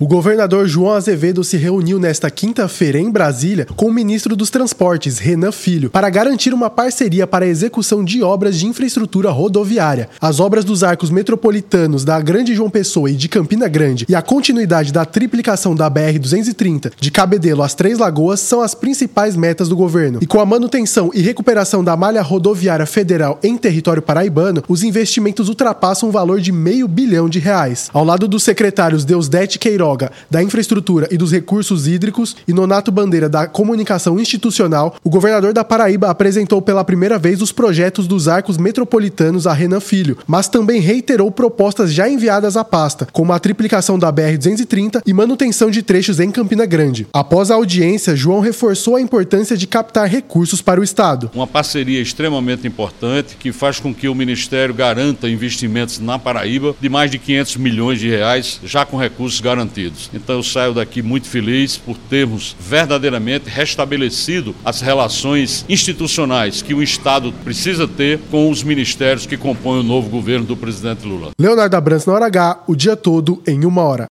O governador João Azevedo se reuniu nesta quinta-feira em Brasília com o ministro dos Transportes, Renan Filho, para garantir uma parceria para a execução de obras de infraestrutura rodoviária. As obras dos arcos metropolitanos da Grande João Pessoa e de Campina Grande e a continuidade da triplicação da BR-230 de Cabedelo às Três Lagoas são as principais metas do governo. E com a manutenção e recuperação da malha rodoviária federal em território paraibano, os investimentos ultrapassam o valor de meio bilhão de reais. Ao lado dos secretários Deusdete Queiroz Queiroga, da Infraestrutura e dos Recursos Hídricos, e Nonato Bandeira, da Comunicação Institucional, o governador da Paraíba apresentou pela primeira vez os projetos dos arcos metropolitanos a Renan Filho, mas também reiterou propostas já enviadas à pasta, como a triplicação da BR-230 e manutenção de trechos em Campina Grande. Após a audiência, João reforçou a importância de captar recursos para o Estado. Uma parceria extremamente importante que faz com que o Ministério garanta investimentos na Paraíba de mais de 500 milhões de reais, já com recursos garantidos garantidos. Então eu saio daqui muito feliz por termos verdadeiramente restabelecido as relações institucionais que o Estado precisa ter com os ministérios que compõem o novo governo do presidente Lula. Leonardo Abrantes na hora H, o dia todo em uma hora.